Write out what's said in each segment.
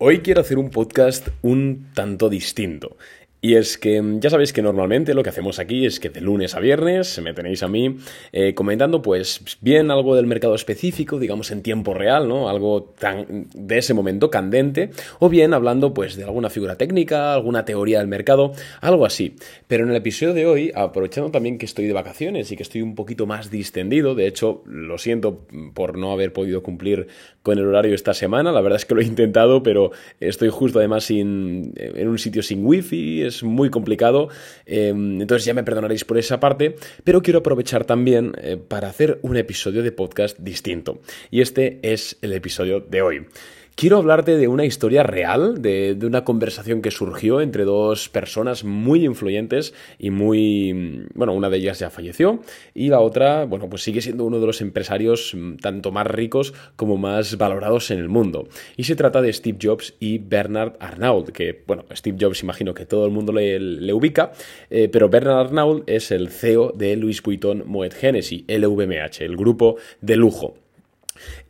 Hoy quiero hacer un podcast un tanto distinto. Y es que mm, ya sabéis que normalmente lo que hacemos aquí es que de lunes a viernes me tenéis a mí eh, comentando pues bien algo del mercado específico, digamos en tiempo real, ¿no? Algo tan de ese momento candente, o bien hablando pues de alguna figura técnica, alguna teoría del mercado, algo así. Pero en el episodio de hoy, aprovechando también que estoy de vacaciones y que estoy un poquito más distendido, de hecho lo siento por no haber podido cumplir con el horario esta semana, la verdad es que lo he intentado, pero estoy justo además sin, en un sitio sin wifi, es muy complicado, eh, entonces ya me perdonaréis por esa parte, pero quiero aprovechar también eh, para hacer un episodio de podcast distinto. Y este es el episodio de hoy. Quiero hablarte de una historia real, de, una conversación que surgió entre dos personas muy influyentes y muy... Bueno, una de ellas ya falleció y la otra, bueno, pues sigue siendo uno de los empresarios mm, tanto más ricos como más valorados en el mundo. Y se trata de Steve Jobs y Bernard Arnault, que, bueno, Steve Jobs imagino que todo el mundo le, ubica, eh, pero Bernard Arnault es el CEO de Louis Vuitton Moet Hennessy, LVMH, el grupo de lujo.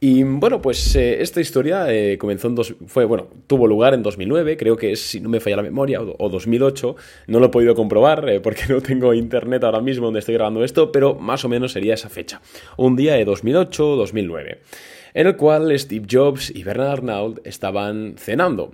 Y bueno, pues eh, esta historia eh, comenzó en dos, fue, bueno, tuvo lugar en 2009, creo que es, si no me falla la memoria, o, 2008, no lo he podido comprobar eh, porque no tengo internet ahora mismo donde estoy grabando esto, pero más o menos sería esa fecha, un día de 2008 o 2009, en el cual Steve Jobs y Bernard Arnault estaban cenando.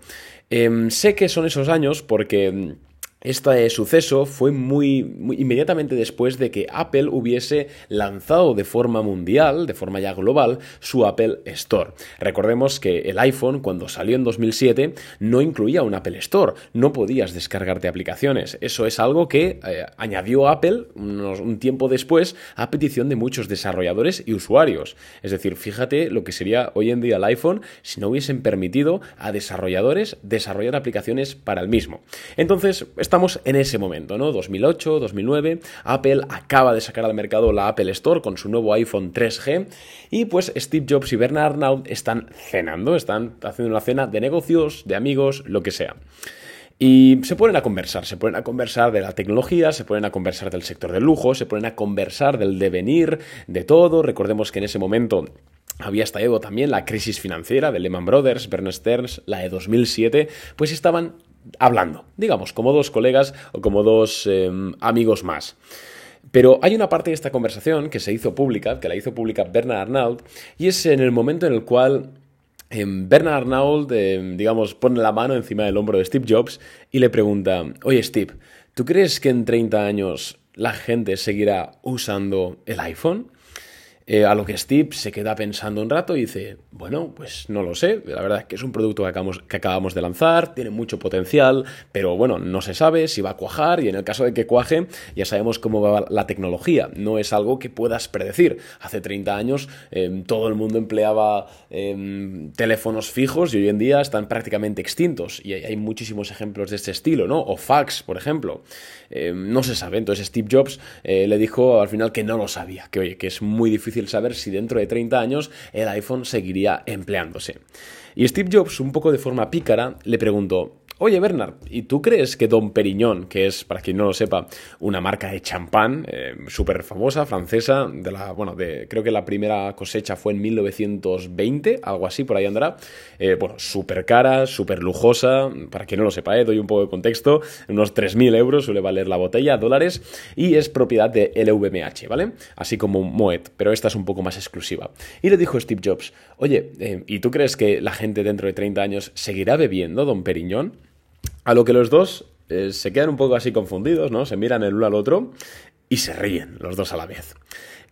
Em, sé que son esos años porque este suceso fue muy, inmediatamente después de que Apple hubiese lanzado de forma mundial, de forma ya global, su Apple Store. Recordemos que el iPhone cuando salió en 2007 no incluía un Apple Store, no podías descargarte aplicaciones. Eso es algo que eh, añadió Apple un tiempo después a petición de muchos desarrolladores y usuarios. Es decir, fíjate lo que sería hoy en día el iPhone si no hubiesen permitido a desarrolladores desarrollar aplicaciones para el mismo. Entonces, estamos en ese momento, ¿no? 2008, 2009, Apple acaba de sacar al mercado la Apple Store con su nuevo iPhone 3G y pues Steve Jobs y Bernard Arnault están cenando, están haciendo una cena de negocios, de amigos, lo que sea. Y se ponen a conversar, se ponen a conversar de la tecnología, se ponen a conversar del sector del lujo, se ponen a conversar del devenir, de todo. Recordemos que en ese momento había estallado también la crisis financiera de Lehman Brothers, Bernard Stearns, la de 2007, pues estaban hablando, digamos, como dos colegas o como dos em, amigos más. Pero hay una parte de esta conversación que se hizo pública, que la hizo pública Bernard Arnault, y es en el momento en el cual em, Bernard Arnault, em, digamos, pone la mano encima del hombro de Steve Jobs y le pregunta, oye Steve, ¿tú crees que en 30 años la gente seguirá usando el iPhone? Eh, a lo que Steve se queda pensando un rato y dice, bueno, pues no lo sé, la verdad es que es un producto que acabamos, que acabamos de lanzar, tiene mucho potencial, pero bueno, no se sabe si va a cuajar y en el caso de que cuaje, ya sabemos cómo va la tecnología, no es algo que puedas predecir. Hace 30 años em, todo el mundo empleaba em, teléfonos fijos y hoy en día están prácticamente extintos y hay, muchísimos ejemplos de este estilo, ¿no? O fax, por ejemplo. Em, no se sabe, entonces Steve Jobs eh, le dijo al final que no lo sabía, que oye, que es muy difícil saber si dentro de 30 años el iPhone seguiría empleándose. Y Steve Jobs, un poco de forma pícara, le preguntó, Oye, Bernard, ¿y tú crees que Don Perignon, que es, para quien no lo sepa, una marca de champán eh, súper famosa, francesa, de la, bueno, de, creo que la primera cosecha fue en 1920, algo así, por ahí andará, eh, bueno, súper cara, súper lujosa, para quien no lo sepa, eh, doy un poco de contexto, unos 3.000 euros suele valer la botella, dólares, y es propiedad de LVMH, ¿vale? Así como Moet, pero esta es un poco más exclusiva. Y le dijo Steve Jobs, oye, eh, ¿y tú crees que la gente dentro de 30 años seguirá bebiendo Don Perignon? A lo que los dos eh, se quedan un poco así confundidos, ¿no? Se miran el uno al otro y se ríen los dos a la vez.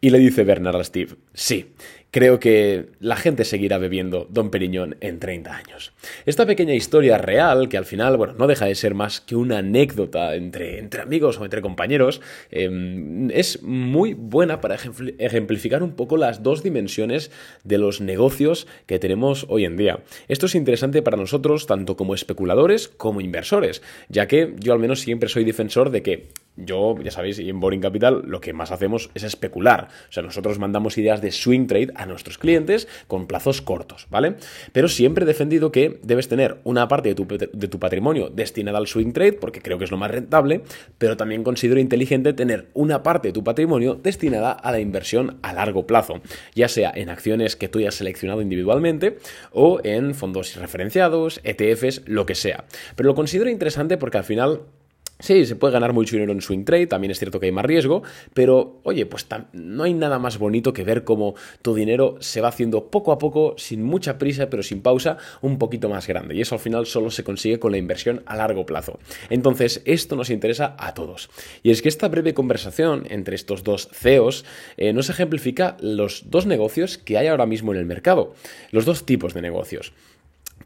Y le dice Bernard a Steve, sí, creo que la gente seguirá bebiendo Don Periñón en 30 años. Esta pequeña historia real, que al final, bueno, no deja de ser más que una anécdota entre, entre amigos o entre compañeros, em, es muy buena para ejemplificar un poco las dos dimensiones de los negocios que tenemos hoy en día. Esto es interesante para nosotros tanto como especuladores como inversores, ya que yo al menos siempre soy defensor de que yo, ya sabéis, y en Boring Capital lo que más hacemos es especular. O sea, nosotros mandamos ideas de swing trade nuestros clientes con plazos cortos, ¿vale? Pero siempre he defendido que debes tener una parte de tu, de tu patrimonio destinada al swing trade, porque creo que es lo más rentable, pero también considero inteligente tener una parte de tu patrimonio destinada a la inversión a largo plazo, ya sea en acciones que tú hayas seleccionado individualmente o en fondos referenciados, ETFs, lo que sea. Pero lo considero interesante porque al final Sí, se puede ganar mucho dinero en swing trade, también es cierto que hay más riesgo, pero oye, pues no hay nada más bonito que ver cómo tu dinero se va haciendo poco a poco, sin mucha prisa, pero sin pausa, un poquito más grande. Y eso al final solo se consigue con la inversión a largo plazo. Entonces, esto nos interesa a todos. Y es que esta breve conversación entre estos dos CEOs eh, nos ejemplifica los dos negocios que hay ahora mismo en el mercado, los dos tipos de negocios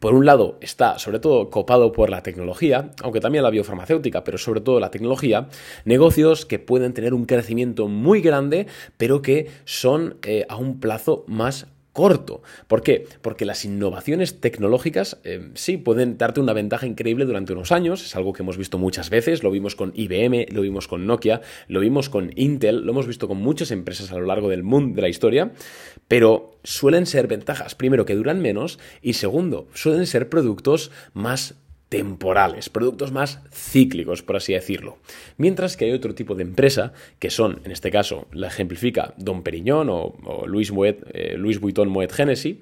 por un lado está sobre todo copado por la tecnología, aunque también la biofarmacéutica, pero sobre todo la tecnología, negocios que pueden tener un crecimiento muy grande, pero que son eh, a un plazo más corto. ¿Por qué? Porque las innovaciones tecnológicas eh, sí pueden darte una ventaja increíble durante unos años, es algo que hemos visto muchas veces, lo vimos con IBM, lo vimos con Nokia, lo vimos con Intel, lo hemos visto con muchas empresas a lo largo del mundo de la historia, pero suelen ser ventajas, primero que duran menos y segundo, suelen ser productos más temporales, productos más cíclicos, por así decirlo. Mientras que hay otro tipo de empresa, que son, en este caso, la ejemplifica Don Periñón o, Luis, Moet, eh, Vuitton Moet Genesis,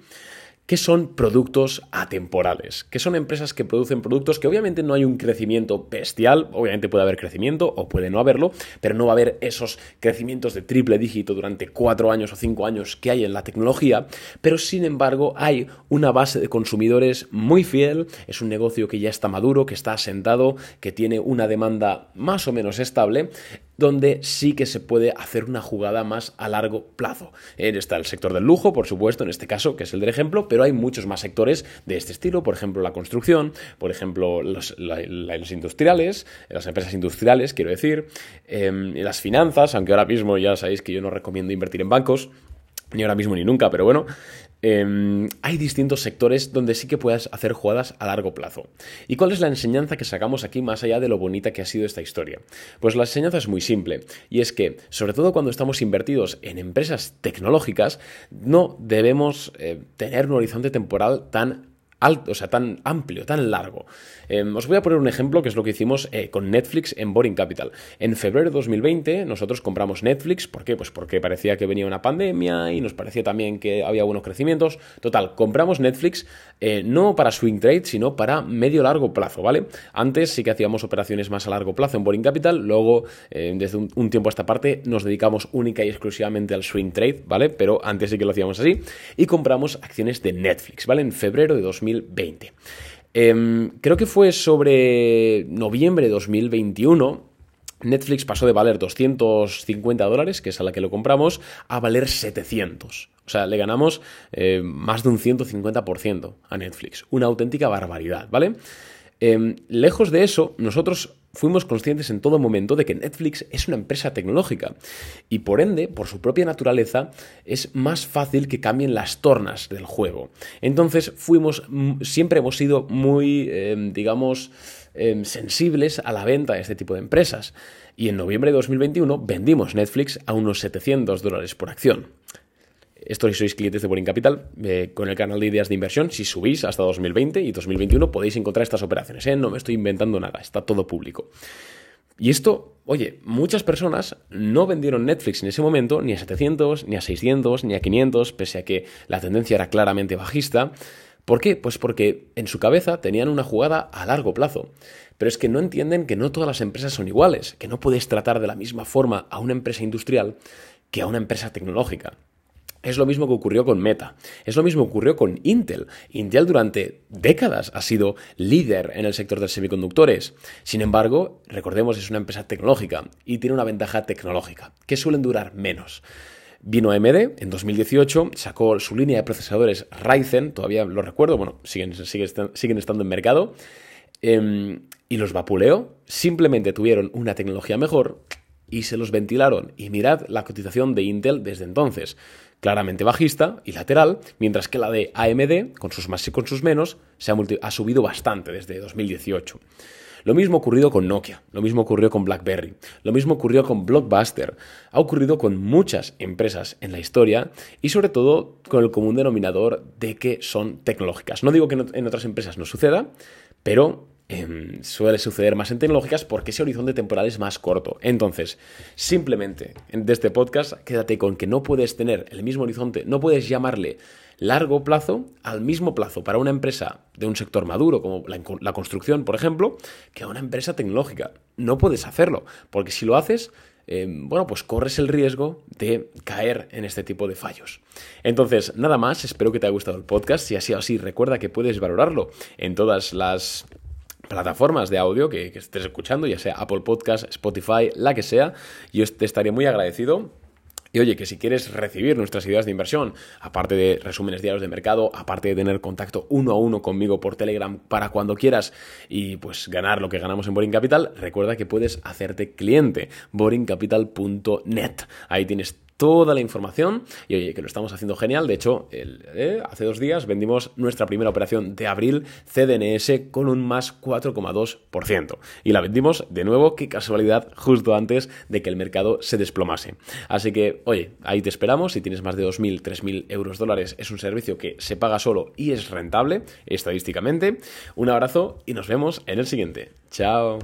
que son productos atemporales, que son empresas que producen productos que obviamente no hay un crecimiento bestial, obviamente puede haber crecimiento o puede no haberlo, pero no va a haber esos crecimientos de triple dígito durante cuatro años o cinco años que hay en la tecnología, pero sin embargo hay una base de consumidores muy fiel, es un negocio que ya está maduro, que está asentado, que tiene una demanda más o menos estable donde sí que se puede hacer una jugada más a largo plazo. Está el sector del lujo, por supuesto, en este caso, que es el del ejemplo, pero hay muchos más sectores de este estilo, por ejemplo, la construcción, por ejemplo, los, industriales, las empresas industriales, quiero decir, em, las finanzas, aunque ahora mismo ya sabéis que yo no recomiendo invertir en bancos, ni ahora mismo ni nunca, pero bueno, Em, hay distintos sectores donde sí que puedas hacer jugadas a largo plazo. ¿Y cuál es la enseñanza que sacamos aquí más allá de lo bonita que ha sido esta historia? Pues la enseñanza es muy simple y es que, sobre todo cuando estamos invertidos en empresas tecnológicas, no debemos eh, tener un horizonte temporal tan alto, o sea, tan amplio, tan largo. Em, os voy a poner un ejemplo que es lo que hicimos eh, con Netflix en Boring Capital. En febrero de 2020 nosotros compramos Netflix, ¿por qué? Pues porque parecía que venía una pandemia y nos parecía también que había buenos crecimientos. Total, compramos Netflix eh, no para swing trade, sino para medio largo plazo, ¿vale? Antes sí que hacíamos operaciones más a largo plazo en Boring Capital, luego eh, desde un, un, tiempo a esta parte nos dedicamos única y exclusivamente al swing trade, ¿vale? Pero antes sí que lo hacíamos así y compramos acciones de Netflix, ¿vale? En febrero de 2020. Em, creo que fue sobre noviembre de 2021. Netflix pasó de valer 250 dólares, que es a la que lo compramos, a valer 700. O sea, le ganamos eh, más de un 150% a Netflix. Una auténtica barbaridad, ¿vale? Em, lejos de eso, nosotros fuimos conscientes en todo momento de que Netflix es una empresa tecnológica y por ende, por su propia naturaleza, es más fácil que cambien las tornas del juego. Entonces, fuimos, mm, siempre hemos sido muy, em, digamos, em, sensibles a la venta de este tipo de empresas. Y en noviembre de 2021 vendimos Netflix a unos 700 dólares por acción. Esto si sois clientes de Boring Capital, eh, con el canal de ideas de inversión, si subís hasta 2020 y 2021 podéis encontrar estas operaciones. ¿eh? No me estoy inventando nada, está todo público. Y esto, oye, muchas personas no vendieron Netflix en ese momento ni a 700, ni a 600, ni a 500, pese a que la tendencia era claramente bajista. ¿Por qué? Pues porque en su cabeza tenían una jugada a largo plazo. Pero es que no entienden que no todas las empresas son iguales, que no puedes tratar de la misma forma a una empresa industrial que a una empresa tecnológica. Es lo mismo que ocurrió con Meta. Es lo mismo que ocurrió con Intel. Intel durante décadas ha sido líder en el sector de semiconductores. Sin embargo, recordemos, es una empresa tecnológica y tiene una ventaja tecnológica, que suelen durar menos. Vino AMD en 2018, sacó su línea de procesadores Ryzen, todavía lo recuerdo, bueno, siguen, siguen, estando en mercado, em, y los vapuleó, simplemente tuvieron una tecnología mejor y se los ventilaron. Y mirad la cotización de Intel desde entonces claramente bajista y lateral, mientras que la de AMD, con sus más y con sus menos, se ha, subido bastante desde 2018. Lo mismo ocurrido con Nokia, lo mismo ocurrió con BlackBerry, lo mismo ocurrió con Blockbuster, ha ocurrido con muchas empresas en la historia y sobre todo con el común denominador de que son tecnológicas. No digo que en otras empresas no suceda, pero em, suele suceder más en tecnológicas porque ese horizonte temporal es más corto. Entonces, simplemente de este podcast, quédate con que no puedes tener el mismo horizonte, no puedes llamarle largo plazo al mismo plazo para una empresa de un sector maduro, como la, construcción, por ejemplo, que a una empresa tecnológica. No puedes hacerlo, porque si lo haces, eh, bueno, pues corres el riesgo de caer en este tipo de fallos. Entonces, nada más, espero que te haya gustado el podcast. Si ha sido así, recuerda que puedes valorarlo en todas las plataformas de audio que, estés escuchando, ya sea Apple Podcast, Spotify, la que sea. Yo te estaría muy agradecido y oye, que si quieres recibir nuestras ideas de inversión, aparte de resúmenes diarios de mercado, aparte de tener contacto uno a uno conmigo por Telegram para cuando quieras y pues ganar lo que ganamos en Boring Capital, recuerda que puedes hacerte cliente, boringcapital.net. Ahí tienes toda la información y oye, que lo estamos haciendo genial. De hecho, eh, hace dos días vendimos nuestra primera operación de abril CDNS con un más 4,2%. Y la vendimos de nuevo, qué casualidad, justo antes de que el mercado se desplomase. Así que, oye, ahí te esperamos. Si tienes más de 2.000, 3.000 euros dólares, es un servicio que se paga solo y es rentable estadísticamente. Un abrazo y nos vemos en el siguiente. Chao.